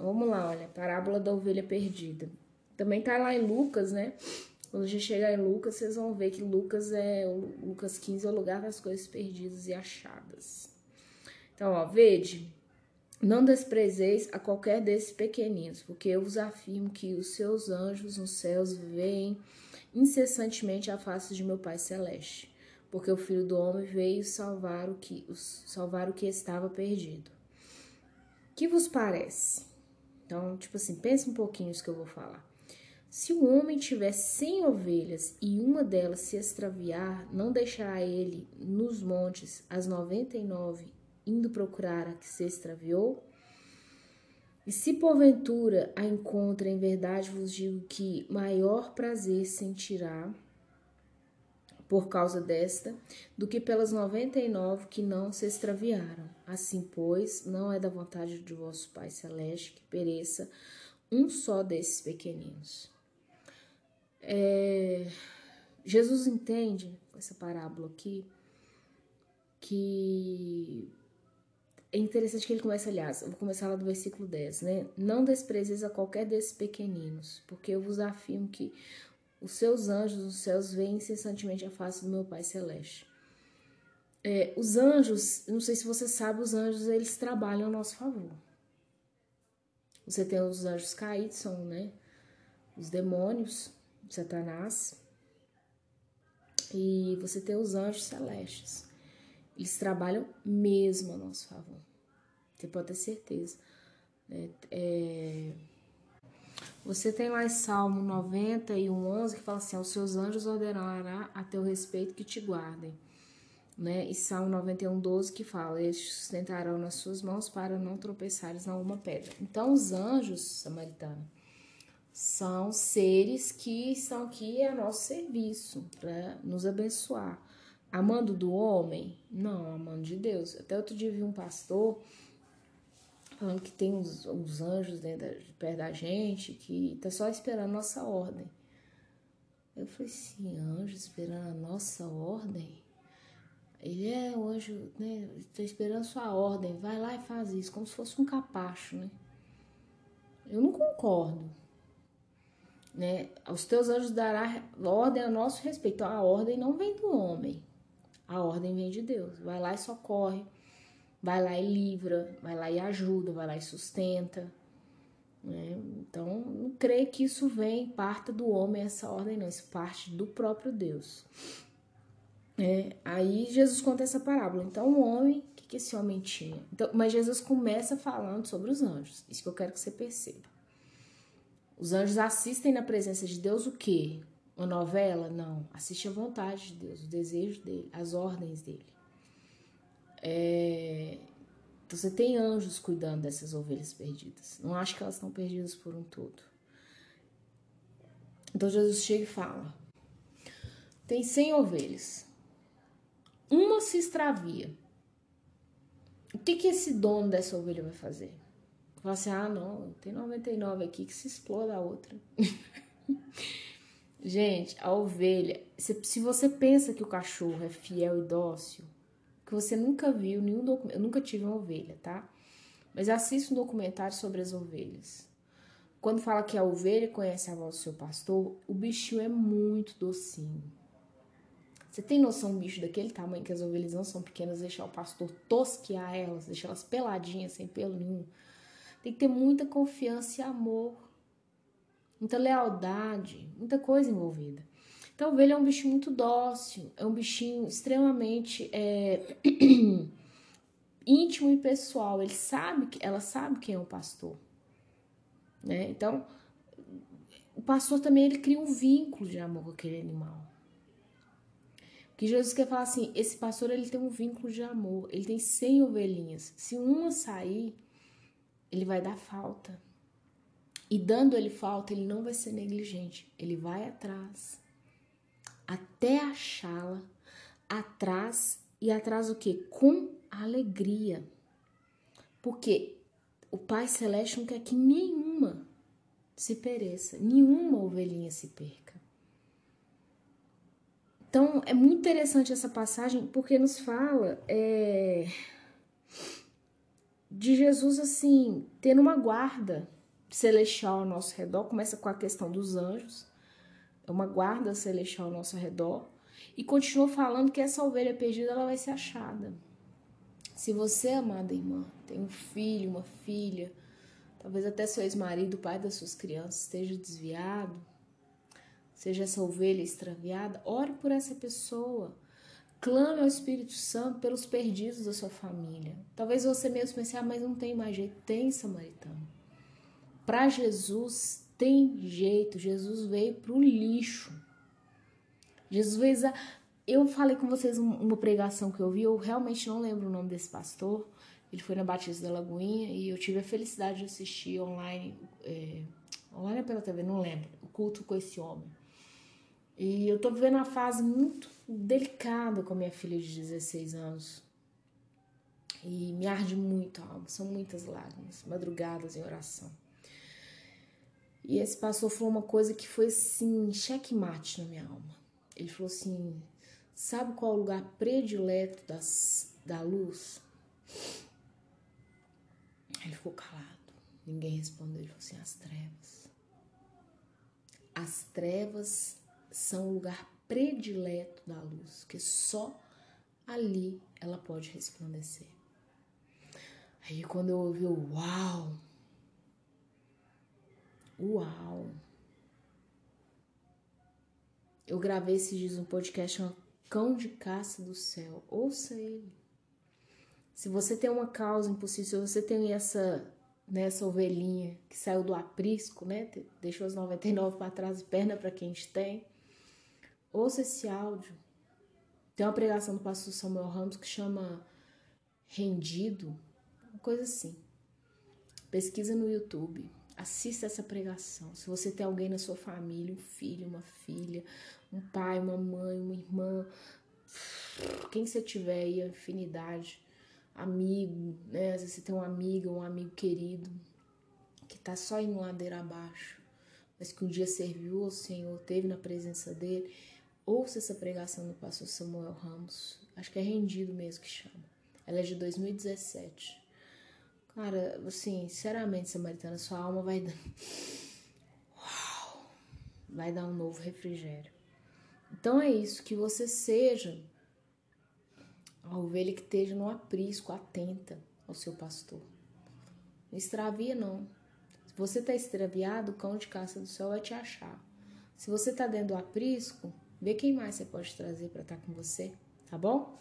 Vamos lá, olha, parábola da ovelha perdida. Também tá lá em Lucas, né? Quando a gente chegar em Lucas, vocês vão ver que Lucas é Lucas 15 é o lugar das coisas perdidas e achadas. Então, ó, vede, não desprezeis a qualquer desses pequeninos, porque eu vos afirmo que os seus anjos nos céus veem incessantemente a face de meu Pai celeste, porque o Filho do homem veio salvar o que salvar o que estava perdido. Que vos parece? Então, tipo assim, pense um pouquinho isso que eu vou falar. Se o homem tiver cem ovelhas e uma delas se extraviar, não deixará ele nos montes as noventa e nove indo procurar a que se extraviou? E se porventura a encontra, em verdade vos digo que maior prazer sentirá por causa desta do que pelas noventa e nove que não se extraviaram. Assim, pois, não é da vontade de vosso Pai Celeste que pereça um só desses pequeninos. É, Jesus entende com essa parábola aqui que é interessante que ele começa, aliás, eu vou começar lá do versículo 10, né? Não desprezeis a qualquer desses pequeninos, porque eu vos afirmo que os seus anjos nos céus veem incessantemente a face do meu Pai Celeste. É, os anjos, não sei se você sabe, os anjos eles trabalham a nosso favor. Você tem os anjos caídos, são né, os demônios, Satanás, e você tem os anjos celestes. Eles trabalham mesmo a nosso favor. Você pode ter certeza. É, é... Você tem lá em Salmo 91, 11, que fala assim: Os seus anjos ordenará a teu respeito que te guardem. Né? E Salmo 91, 12, que fala: Eles sustentarão nas suas mãos para não tropeçares na uma pedra. Então, os anjos samaritanos são seres que estão aqui a nosso serviço para nos abençoar. Amando do homem? Não, amando de Deus. Até outro dia vi um pastor falando que tem uns, uns anjos dentro da, perto da gente que tá só esperando a nossa ordem. Eu falei assim, anjo esperando a nossa ordem? Ele é o anjo, né? Tá esperando a sua ordem. Vai lá e faz isso, como se fosse um capacho, né? Eu não concordo. Né? Os teus anjos dará ordem a nosso respeito. Então, a ordem não vem do homem. A ordem vem de Deus. Vai lá e socorre. Vai lá e livra. Vai lá e ajuda. Vai lá e sustenta. Né? Então, não creio que isso vem, parta do homem essa ordem, não. Isso parte do próprio Deus. É, aí Jesus conta essa parábola. Então, o homem, o que, que esse homem tinha? Então, mas Jesus começa falando sobre os anjos. Isso que eu quero que você perceba. Os anjos assistem na presença de Deus o quê? Uma novela? Não. Assiste a vontade de Deus, o desejo dele, as ordens dele. É... Então você tem anjos cuidando dessas ovelhas perdidas. Não acho que elas estão perdidas por um todo. Então Jesus chega e fala: tem 100 ovelhas. Uma se extravia. O que, que esse dono dessa ovelha vai fazer? Fala assim: ah, não, tem 99 aqui que se exploda a outra. Gente, a ovelha, se, você pensa que o cachorro é fiel e dócil, que você nunca viu nenhum documento, eu nunca tive uma ovelha, tá? Mas assista um documentário sobre as ovelhas. Quando fala que a ovelha conhece a voz do seu pastor, o bichinho é muito docinho. Você tem noção, um bicho daquele tamanho que as ovelhas não são pequenas, deixar o pastor tosquear elas, deixar elas peladinhas, sem pelo nenhum. Tem que ter muita confiança e amor muita lealdade, muita coisa envolvida. Então, a ovelha é um bichinho muito dócil, é um bichinho extremamente é, íntimo e pessoal. Ele sabe ela sabe quem é o pastor, né? Então, o pastor também ele cria um vínculo de amor com aquele animal. Que Jesus quer falar assim, esse pastor ele tem um vínculo de amor, ele tem 100 ovelhinhas. Se uma sair, ele vai dar falta. E dando ele falta, ele não vai ser negligente. Ele vai atrás até achá-la, atrás e atrás o que? Com alegria. Porque o Pai Celeste não quer que nenhuma se pereça, nenhuma ovelhinha se perca. Então é muito interessante essa passagem porque nos fala é, de Jesus assim, tendo uma guarda celestial ao nosso redor, começa com a questão dos anjos, é uma guarda celestial ao nosso redor, e continua falando que essa ovelha perdida ela vai ser achada. Se você, amada irmã, tem um filho, uma filha, talvez até seu ex-marido, pai das suas crianças, esteja desviado, seja essa ovelha extraviada, ore por essa pessoa. Clame ao Espírito Santo pelos perdidos da sua família. Talvez você mesmo pense, ah, mas não tem mais jeito. Tem, samaritano. Para Jesus tem jeito. Jesus veio para o lixo. Jesus veio. Eu falei com vocês uma pregação que eu vi, eu realmente não lembro o nome desse pastor. Ele foi na Batista da Lagoinha e eu tive a felicidade de assistir online, é, online pela TV, não lembro, o culto com esse homem. E eu tô vivendo uma fase muito delicada com a minha filha de 16 anos. E me arde muito a alma, são muitas lágrimas, madrugadas em oração. E esse pastor falou uma coisa que foi assim, checkmate na minha alma. Ele falou assim: Sabe qual é o lugar predileto das, da luz? Ele ficou calado. Ninguém respondeu. Ele falou assim: As trevas. As trevas são o lugar predileto da luz, que só ali ela pode resplandecer. Aí quando eu ouvi o uau, uau, eu gravei esses dias um podcast, um cão de caça do céu, ouça ele. Se você tem uma causa impossível, se você tem essa nessa né, ovelhinha que saiu do aprisco, né? Deixou as 99 para trás e perna para quem gente tem. Ouça esse áudio. Tem uma pregação do pastor Samuel Ramos que chama Rendido, uma coisa assim. Pesquisa no YouTube. Assista essa pregação. Se você tem alguém na sua família, um filho, uma filha, um pai, uma mãe, uma irmã, quem você tiver aí, afinidade, amigo, né? Às vezes você tem uma amiga, um amigo querido que tá só indo ladeira abaixo, mas que um dia serviu ao Senhor, teve na presença dele Ouça essa pregação do pastor Samuel Ramos. Acho que é rendido mesmo que chama. Ela é de 2017. Cara, assim, sinceramente, Samaritana, sua alma vai dar. Uau! Vai dar um novo refrigério. Então é isso, que você seja a ovelha que esteja no aprisco, atenta ao seu pastor. Não extravia, não. Se você está extraviado, o cão de caça do céu vai te achar. Se você está dentro do aprisco, Vê quem mais você pode trazer para estar tá com você, tá bom?